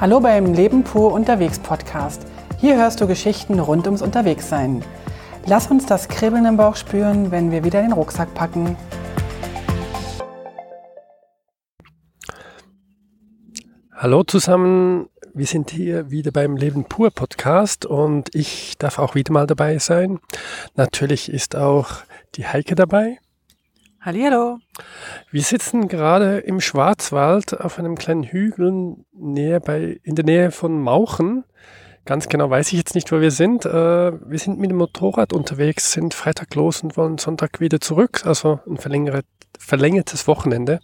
Hallo beim Leben pur unterwegs Podcast. Hier hörst du Geschichten rund ums Unterwegssein. Lass uns das Kribbeln im Bauch spüren, wenn wir wieder den Rucksack packen. Hallo zusammen, wir sind hier wieder beim Leben pur Podcast und ich darf auch wieder mal dabei sein. Natürlich ist auch die Heike dabei. Hallo. Wir sitzen gerade im Schwarzwald auf einem kleinen Hügel näher bei, in der Nähe von Mauchen. Ganz genau weiß ich jetzt nicht, wo wir sind. Äh, wir sind mit dem Motorrad unterwegs, sind Freitag los und wollen Sonntag wieder zurück, also ein verlängertes Wochenende.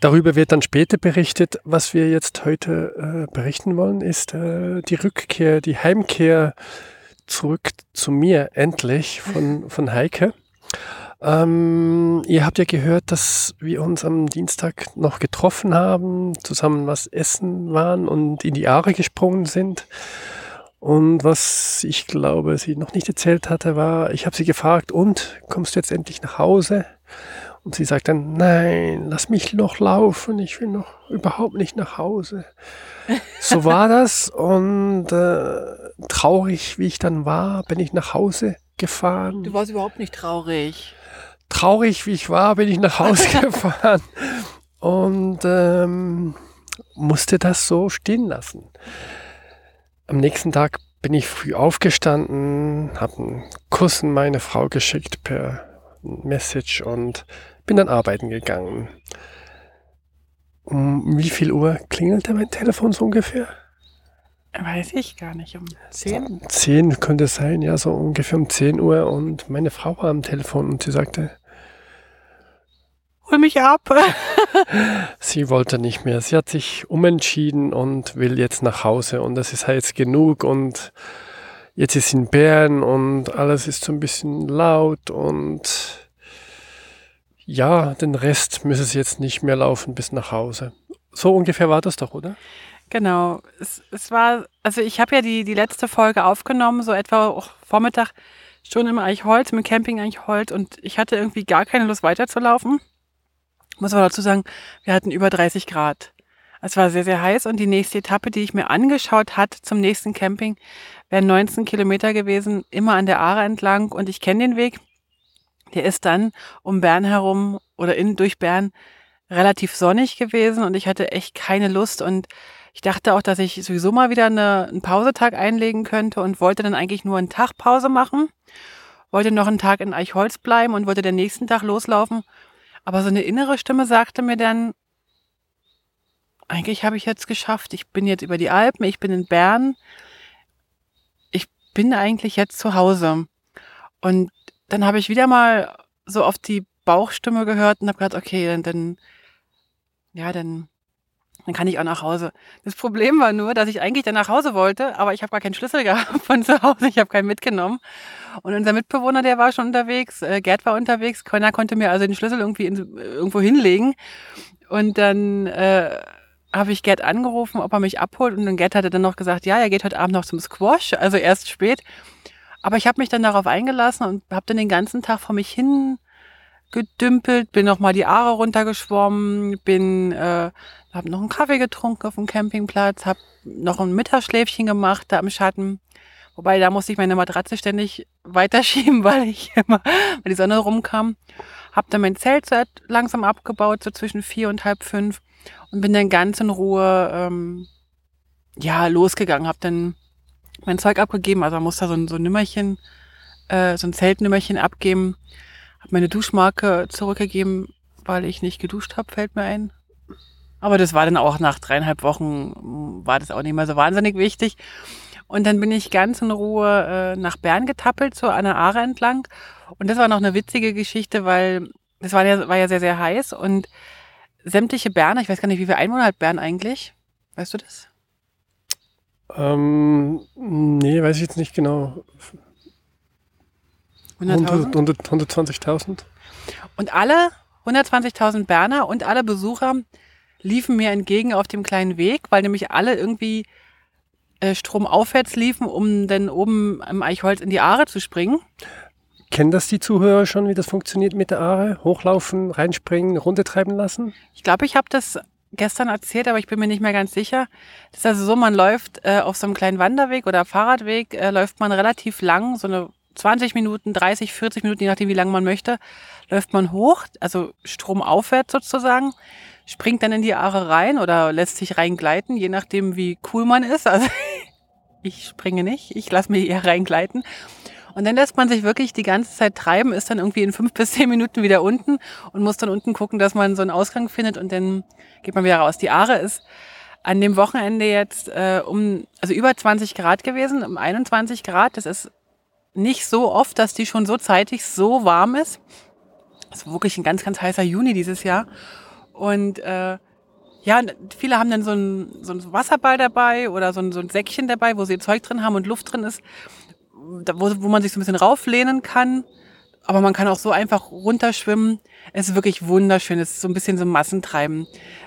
Darüber wird dann später berichtet. Was wir jetzt heute äh, berichten wollen, ist äh, die Rückkehr, die Heimkehr zurück zu mir endlich von, von Heike. Ähm, ihr habt ja gehört, dass wir uns am Dienstag noch getroffen haben, zusammen was essen waren und in die Aare gesprungen sind. Und was ich glaube, sie noch nicht erzählt hatte, war, ich habe sie gefragt, und kommst du jetzt endlich nach Hause? Und sie sagt dann, nein, lass mich noch laufen, ich will noch überhaupt nicht nach Hause. So war das und äh, traurig, wie ich dann war, bin ich nach Hause gefahren. Du warst überhaupt nicht traurig traurig wie ich war, bin ich nach Hause gefahren und ähm, musste das so stehen lassen. Am nächsten Tag bin ich früh aufgestanden, habe einen Kuss an meine Frau geschickt per Message und bin dann arbeiten gegangen. Um wie viel Uhr klingelte mein Telefon so ungefähr? Weiß ich gar nicht. Um 10? 10 könnte es sein, ja, so ungefähr um 10 Uhr. Und meine Frau war am Telefon und sie sagte, hol mich ab. sie wollte nicht mehr. Sie hat sich umentschieden und will jetzt nach Hause. Und das ist halt jetzt genug. Und jetzt ist sie in Bern und alles ist so ein bisschen laut. Und ja, den Rest müsse sie jetzt nicht mehr laufen bis nach Hause. So ungefähr war das doch, oder? Genau. Es, es war, also ich habe ja die, die letzte Folge aufgenommen, so etwa auch Vormittag schon im Eichholz, im Camping Eichholz und ich hatte irgendwie gar keine Lust weiterzulaufen. Muss aber dazu sagen, wir hatten über 30 Grad. Es war sehr, sehr heiß und die nächste Etappe, die ich mir angeschaut hat zum nächsten Camping, wären 19 Kilometer gewesen, immer an der Aare entlang und ich kenne den Weg. Der ist dann um Bern herum oder in, durch Bern relativ sonnig gewesen und ich hatte echt keine Lust und ich dachte auch, dass ich sowieso mal wieder eine, einen Pausetag einlegen könnte und wollte dann eigentlich nur einen Tag Pause machen, wollte noch einen Tag in Eichholz bleiben und wollte den nächsten Tag loslaufen aber so eine innere Stimme sagte mir dann, eigentlich habe ich jetzt geschafft. Ich bin jetzt über die Alpen, ich bin in Bern. Ich bin eigentlich jetzt zu Hause. Und dann habe ich wieder mal so auf die Bauchstimme gehört und habe gedacht, okay, dann, dann ja, dann dann kann ich auch nach Hause. Das Problem war nur, dass ich eigentlich dann nach Hause wollte, aber ich habe gar keinen Schlüssel gehabt von zu Hause. Ich habe keinen mitgenommen. Und unser Mitbewohner, der war schon unterwegs, äh, Gerd war unterwegs, keiner konnte mir also den Schlüssel irgendwie in, irgendwo hinlegen. Und dann äh, habe ich Gerd angerufen, ob er mich abholt. Und dann Gerd hatte dann noch gesagt, ja, er geht heute Abend noch zum Squash, also erst spät. Aber ich habe mich dann darauf eingelassen und habe dann den ganzen Tag vor mich hin gedümpelt, bin noch mal die Aare runtergeschwommen, bin äh, habe noch einen Kaffee getrunken auf dem Campingplatz, habe noch ein Mittagsschläfchen gemacht da im Schatten. Wobei da musste ich meine Matratze ständig weiterschieben, weil ich immer, weil die Sonne rumkam. Hab dann mein Zelt so langsam abgebaut, so zwischen vier und halb fünf und bin dann ganz in Ruhe ähm, ja losgegangen. Hab dann mein Zeug abgegeben, also man muss da so ein, so ein Nimmerchen, äh, so ein Zeltnimmerchen abgeben. Hab meine Duschmarke zurückgegeben, weil ich nicht geduscht habe, fällt mir ein. Aber das war dann auch nach dreieinhalb Wochen, hm, war das auch nicht mehr so wahnsinnig wichtig. Und dann bin ich ganz in Ruhe äh, nach Bern getappelt, so an der Aare entlang. Und das war noch eine witzige Geschichte, weil das war ja, war ja sehr, sehr heiß und sämtliche Berner, ich weiß gar nicht, wie viel Einwohner hat Bern eigentlich? Weißt du das? Ähm, nee, weiß ich jetzt nicht genau. 100.000? 120.000. Und alle 120.000 Berner und alle Besucher liefen mir entgegen auf dem kleinen Weg, weil nämlich alle irgendwie äh, stromaufwärts liefen, um dann oben im Eichholz in die Aare zu springen. Kennen das die Zuhörer schon, wie das funktioniert mit der Aare? Hochlaufen, reinspringen, runtertreiben lassen? Ich glaube, ich habe das gestern erzählt, aber ich bin mir nicht mehr ganz sicher. Das ist also so, man läuft äh, auf so einem kleinen Wanderweg oder Fahrradweg, äh, läuft man relativ lang, so eine 20 Minuten, 30, 40 Minuten, je nachdem, wie lange man möchte, läuft man hoch, also stromaufwärts sozusagen, springt dann in die Aare rein oder lässt sich reingleiten, je nachdem, wie cool man ist. Also ich springe nicht, ich lasse mich eher reingleiten. Und dann lässt man sich wirklich die ganze Zeit treiben, ist dann irgendwie in fünf bis zehn Minuten wieder unten und muss dann unten gucken, dass man so einen Ausgang findet und dann geht man wieder raus. Die Aare ist an dem Wochenende jetzt äh, um, also über 20 Grad gewesen, um 21 Grad. Das ist nicht so oft, dass die schon so zeitig so warm ist. Es ist wirklich ein ganz, ganz heißer Juni dieses Jahr. Und äh, ja, viele haben dann so ein, so ein Wasserball dabei oder so ein, so ein Säckchen dabei, wo sie Zeug drin haben und Luft drin ist wo, wo man sich so ein bisschen rauflehnen kann. Aber man kann auch so einfach runterschwimmen. Es ist wirklich wunderschön. Es ist so ein bisschen so Massentreiben.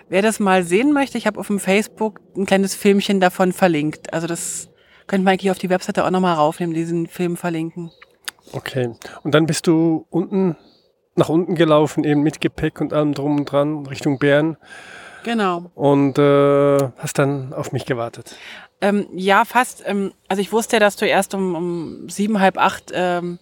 Wer das mal sehen möchte, ich habe auf dem Facebook ein kleines Filmchen davon verlinkt. Also das könnte man eigentlich auf die Webseite auch nochmal raufnehmen, diesen Film verlinken. Okay. Und dann bist du unten, nach unten gelaufen, eben mit Gepäck und allem drum und dran, Richtung Bern. Genau. Und äh, hast dann auf mich gewartet. Ähm, ja, fast. Ähm, also ich wusste ja, dass du erst um, um sieben, halb acht ähm,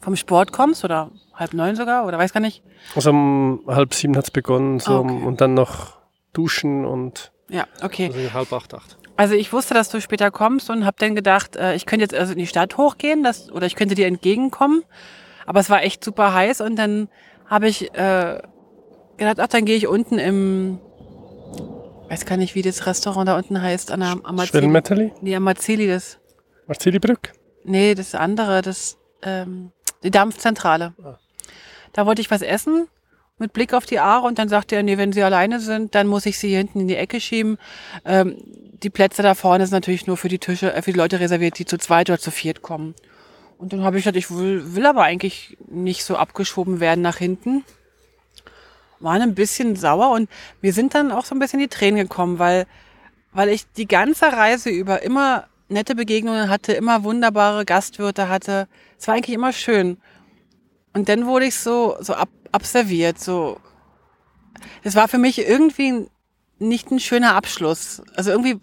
vom Sport kommst oder halb neun sogar oder weiß gar nicht. Also um halb sieben hat's begonnen so, okay. und dann noch duschen und ja, okay. Also halb acht, acht. Also ich wusste, dass du später kommst und habe dann gedacht, äh, ich könnte jetzt also in die Stadt hochgehen dass, oder ich könnte dir entgegenkommen. Aber es war echt super heiß und dann habe ich äh, gedacht, ach, dann gehe ich unten im weiß gar nicht, wie das Restaurant da unten heißt, an der Amazeli. Nee, Amazeli, das. Marzeli-Brück? Nee, das andere, das, ähm, die Dampfzentrale. Ah. Da wollte ich was essen mit Blick auf die Aare und dann sagte er, nee, wenn Sie alleine sind, dann muss ich Sie hier hinten in die Ecke schieben. Ähm, die Plätze da vorne sind natürlich nur für die Tische, äh, für die Leute reserviert, die zu zweit oder zu viert kommen. Und dann habe ich gesagt, ich will, will aber eigentlich nicht so abgeschoben werden nach hinten waren ein bisschen sauer und mir sind dann auch so ein bisschen die Tränen gekommen, weil, weil ich die ganze Reise über immer nette Begegnungen hatte, immer wunderbare Gastwirte hatte. Es war eigentlich immer schön. Und dann wurde ich so, so ab, observiert, so. Es war für mich irgendwie nicht ein schöner Abschluss. Also irgendwie,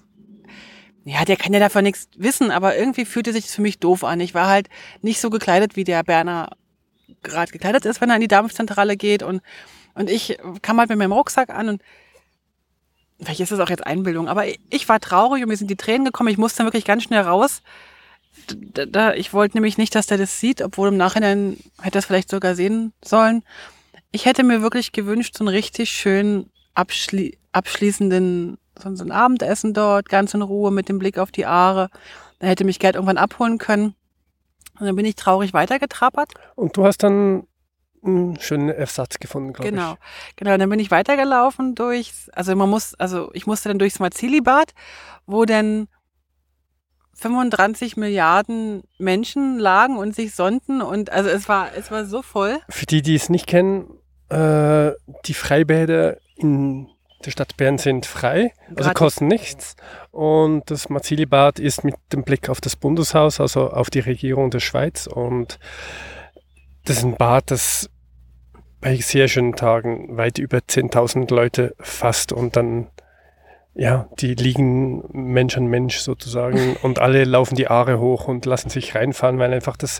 ja, der kann ja davon nichts wissen, aber irgendwie fühlte sich das für mich doof an. Ich war halt nicht so gekleidet, wie der Berner gerade gekleidet ist, wenn er in die Dampfzentrale geht und und ich kam halt mit meinem Rucksack an und vielleicht ist das auch jetzt Einbildung, aber ich war traurig und mir sind die Tränen gekommen. Ich musste wirklich ganz schnell raus. Da, da, ich wollte nämlich nicht, dass der das sieht, obwohl im Nachhinein hätte er es vielleicht sogar sehen sollen. Ich hätte mir wirklich gewünscht, so einen richtig schönen abschli abschließenden, so, so ein Abendessen dort, ganz in Ruhe mit dem Blick auf die Aare. Dann hätte mich Geld irgendwann abholen können. Und dann bin ich traurig weitergetrappert. Und du hast dann einen schönen Ersatz gefunden, glaube genau. ich. Genau, genau. Dann bin ich weitergelaufen durchs, also man muss, also ich musste dann durchs Marzili-Bad, wo dann 35 Milliarden Menschen lagen und sich sonnten und also es war, es war so voll. Für die, die es nicht kennen, äh, die Freibäder in der Stadt Bern sind frei, also Gratis. kosten nichts. Und das Marzili-Bad ist mit dem Blick auf das Bundeshaus, also auf die Regierung der Schweiz und das ist ein Bad, das bei sehr schönen Tagen weit über 10.000 Leute fasst und dann, ja, die liegen Mensch an Mensch sozusagen und alle laufen die Aare hoch und lassen sich reinfahren, weil einfach das,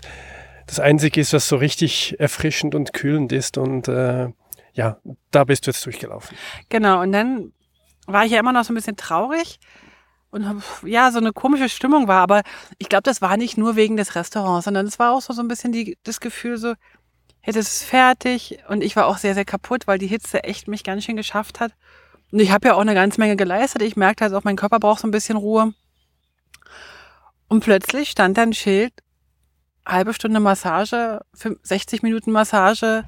das Einzige ist, was so richtig erfrischend und kühlend ist und äh, ja, da bist du jetzt durchgelaufen. Genau, und dann war ich ja immer noch so ein bisschen traurig und ja, so eine komische Stimmung war. Aber ich glaube, das war nicht nur wegen des Restaurants, sondern es war auch so, so ein bisschen die, das Gefühl so, jetzt ist es fertig. Und ich war auch sehr, sehr kaputt, weil die Hitze echt mich ganz schön geschafft hat. Und ich habe ja auch eine ganze Menge geleistet. Ich merkte halt auch, mein Körper braucht so ein bisschen Ruhe. Und plötzlich stand da ein Schild, halbe Stunde Massage, 60 Minuten Massage,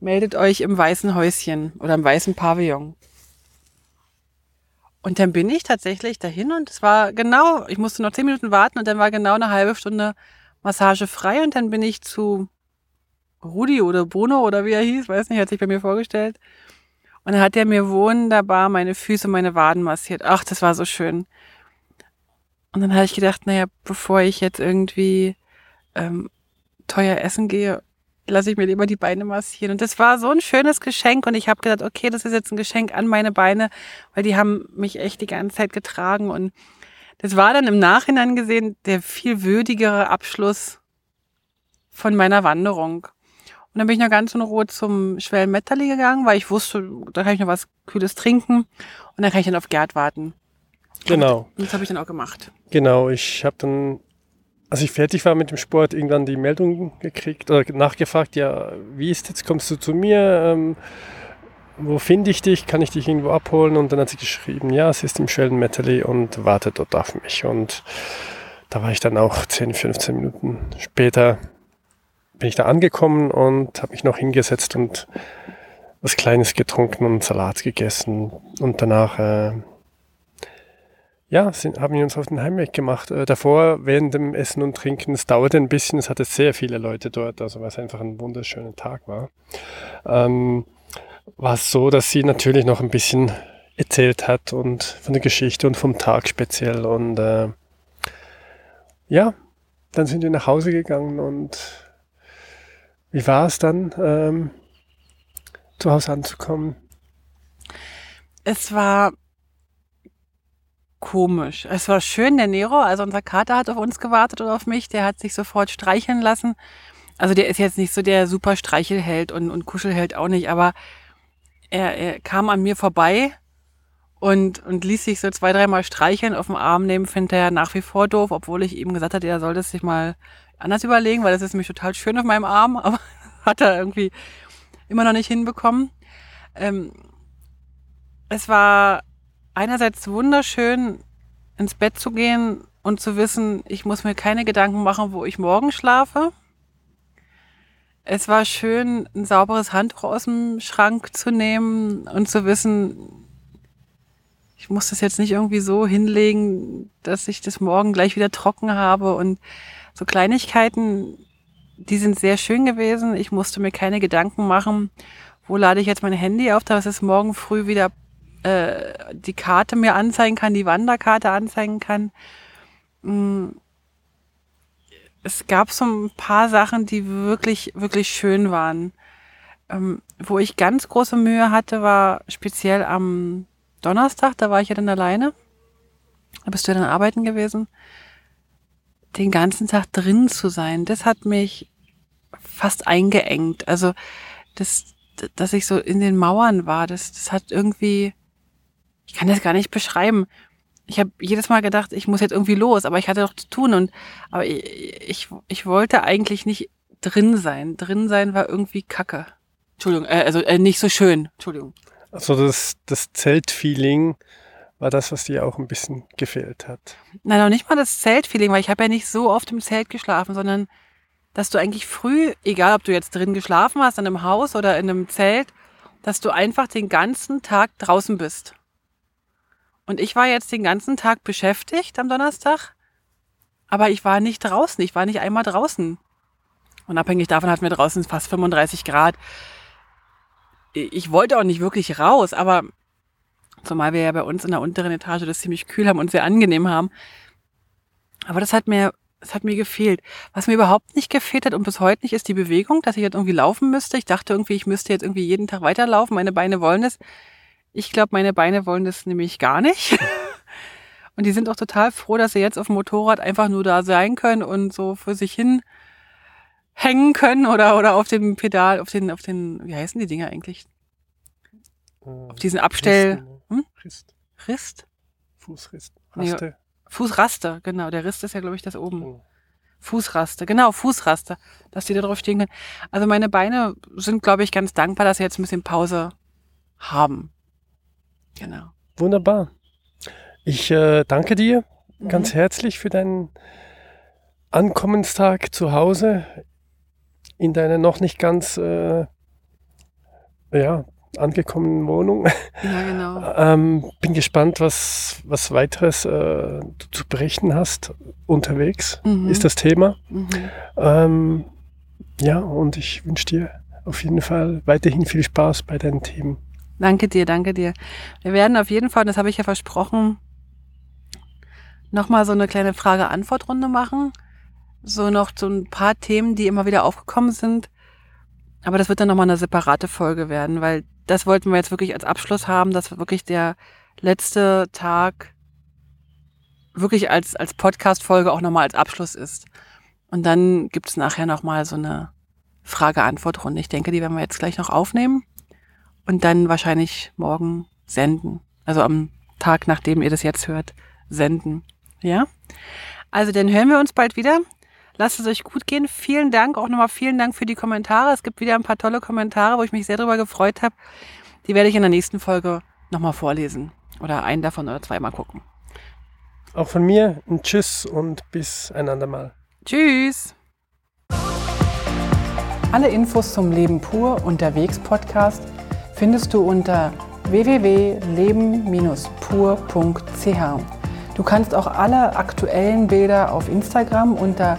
meldet euch im weißen Häuschen oder im weißen Pavillon. Und dann bin ich tatsächlich dahin und es war genau, ich musste noch zehn Minuten warten und dann war genau eine halbe Stunde Massage frei und dann bin ich zu Rudi oder Bruno oder wie er hieß, weiß nicht, hat sich bei mir vorgestellt. Und dann hat er mir wunderbar meine Füße, meine Waden massiert. Ach, das war so schön. Und dann habe ich gedacht, naja, bevor ich jetzt irgendwie ähm, teuer essen gehe, lasse ich mir lieber die Beine massieren. Und das war so ein schönes Geschenk und ich habe gedacht, okay, das ist jetzt ein Geschenk an meine Beine, weil die haben mich echt die ganze Zeit getragen und das war dann im Nachhinein gesehen der viel würdigere Abschluss von meiner Wanderung. Und dann bin ich noch ganz in Ruhe zum Schwellenmetterli gegangen, weil ich wusste, da kann ich noch was Kühles trinken und dann kann ich dann auf Gerd warten. Genau. Und das habe ich dann auch gemacht. Genau, ich habe dann, als ich fertig war mit dem Sport, irgendwann die Meldung gekriegt oder nachgefragt, ja, wie ist jetzt, kommst du zu mir? Ähm, wo finde ich dich? Kann ich dich irgendwo abholen? Und dann hat sie geschrieben, ja, sie ist im Schwellenmetterli und wartet dort auf mich. Und da war ich dann auch 10, 15 Minuten später bin ich da angekommen und habe mich noch hingesetzt und was Kleines getrunken und Salat gegessen. Und danach, äh, ja, sind, haben wir uns auf den Heimweg gemacht. Äh, davor, während dem Essen und Trinken, es dauerte ein bisschen, es hatte sehr viele Leute dort, also weil es einfach ein wunderschöner Tag war. Ähm, war es so, dass sie natürlich noch ein bisschen erzählt hat und von der Geschichte und vom Tag speziell. Und äh, ja, dann sind wir nach Hause gegangen und wie war es dann, ähm, zu Hause anzukommen? Es war komisch. Es war schön, der Nero, also unser Kater hat auf uns gewartet oder auf mich, der hat sich sofort streicheln lassen. Also der ist jetzt nicht so der super Streichelheld und, und Kuschelheld auch nicht, aber er, er kam an mir vorbei und, und ließ sich so zwei, dreimal streicheln auf dem Arm nehmen, findet er nach wie vor doof, obwohl ich ihm gesagt hatte, er soll das sich mal anders überlegen, weil das ist nämlich total schön auf meinem Arm, aber hat er irgendwie immer noch nicht hinbekommen. Ähm, es war einerseits wunderschön, ins Bett zu gehen und zu wissen, ich muss mir keine Gedanken machen, wo ich morgen schlafe. Es war schön, ein sauberes Handtuch aus dem Schrank zu nehmen und zu wissen, ich muss das jetzt nicht irgendwie so hinlegen, dass ich das morgen gleich wieder trocken habe und so Kleinigkeiten, die sind sehr schön gewesen. Ich musste mir keine Gedanken machen, wo lade ich jetzt mein Handy auf, dass es morgen früh wieder äh, die Karte mir anzeigen kann, die Wanderkarte anzeigen kann. Mm. Es gab so ein paar Sachen, die wirklich, wirklich schön waren. Ähm, wo ich ganz große Mühe hatte, war speziell am Donnerstag, da war ich ja dann alleine. Da bist du ja dann arbeiten gewesen den ganzen Tag drin zu sein, das hat mich fast eingeengt. Also das, dass ich so in den Mauern war, das, das hat irgendwie, ich kann das gar nicht beschreiben. Ich habe jedes Mal gedacht, ich muss jetzt irgendwie los, aber ich hatte doch zu tun und aber ich, ich, ich wollte eigentlich nicht drin sein. Drin sein war irgendwie Kacke. Entschuldigung, äh, also äh, nicht so schön. Entschuldigung. Also das, das Zeltfeeling war das, was dir auch ein bisschen gefehlt hat. Nein, noch nicht mal das Zeltfeeling, weil ich habe ja nicht so oft im Zelt geschlafen, sondern dass du eigentlich früh, egal ob du jetzt drin geschlafen hast, in einem Haus oder in einem Zelt, dass du einfach den ganzen Tag draußen bist. Und ich war jetzt den ganzen Tag beschäftigt am Donnerstag, aber ich war nicht draußen, ich war nicht einmal draußen. Unabhängig davon hatten wir draußen fast 35 Grad. Ich wollte auch nicht wirklich raus, aber Zumal wir ja bei uns in der unteren Etage das ziemlich kühl haben und sehr angenehm haben. Aber das hat mir, das hat mir gefehlt. Was mir überhaupt nicht gefehlt hat und bis heute nicht, ist die Bewegung, dass ich jetzt irgendwie laufen müsste. Ich dachte irgendwie, ich müsste jetzt irgendwie jeden Tag weiterlaufen. Meine Beine wollen das. Ich glaube, meine Beine wollen das nämlich gar nicht. Und die sind auch total froh, dass sie jetzt auf dem Motorrad einfach nur da sein können und so für sich hin hängen können oder, oder auf dem Pedal, auf den, auf den, wie heißen die Dinger eigentlich? Auf diesen Abstell. Risten, hm? Rist. Rist? Fußrist. Raste. Nee, Fußraster, genau. Der Rist ist ja, glaube ich, das oben. Oh. Fußraster, genau, Fußraster, dass die da drauf stehen können. Also meine Beine sind, glaube ich, ganz dankbar, dass sie jetzt ein bisschen Pause haben. Genau. Wunderbar. Ich äh, danke dir mhm. ganz herzlich für deinen Ankommenstag zu Hause in deiner noch nicht ganz äh, ja, angekommenen Wohnung. Ja, genau. ähm, bin gespannt, was, was weiteres äh, du zu berichten hast unterwegs, mhm. ist das Thema. Mhm. Ähm, ja, und ich wünsche dir auf jeden Fall weiterhin viel Spaß bei deinen Themen. Danke dir, danke dir. Wir werden auf jeden Fall, das habe ich ja versprochen, nochmal so eine kleine Frage-Antwort-Runde machen. So noch so ein paar Themen, die immer wieder aufgekommen sind, Aber das wird dann nochmal eine separate Folge werden, weil das wollten wir jetzt wirklich als Abschluss haben, dass wirklich der letzte Tag wirklich als, als Podcast-Folge auch nochmal als Abschluss ist. Und dann gibt es nachher nochmal so eine Frage-Antwort-Runde. Ich denke, die werden wir jetzt gleich noch aufnehmen und dann wahrscheinlich morgen senden. Also am Tag, nachdem ihr das jetzt hört, senden. Ja? Also dann hören wir uns bald wieder. Lasst es euch gut gehen. Vielen Dank, auch nochmal vielen Dank für die Kommentare. Es gibt wieder ein paar tolle Kommentare, wo ich mich sehr darüber gefreut habe. Die werde ich in der nächsten Folge nochmal vorlesen. Oder einen davon oder zweimal gucken. Auch von mir ein Tschüss und bis ein andermal. Tschüss. Alle Infos zum Leben pur unterwegs Podcast findest du unter www.leben-pur.ch. Du kannst auch alle aktuellen Bilder auf Instagram unter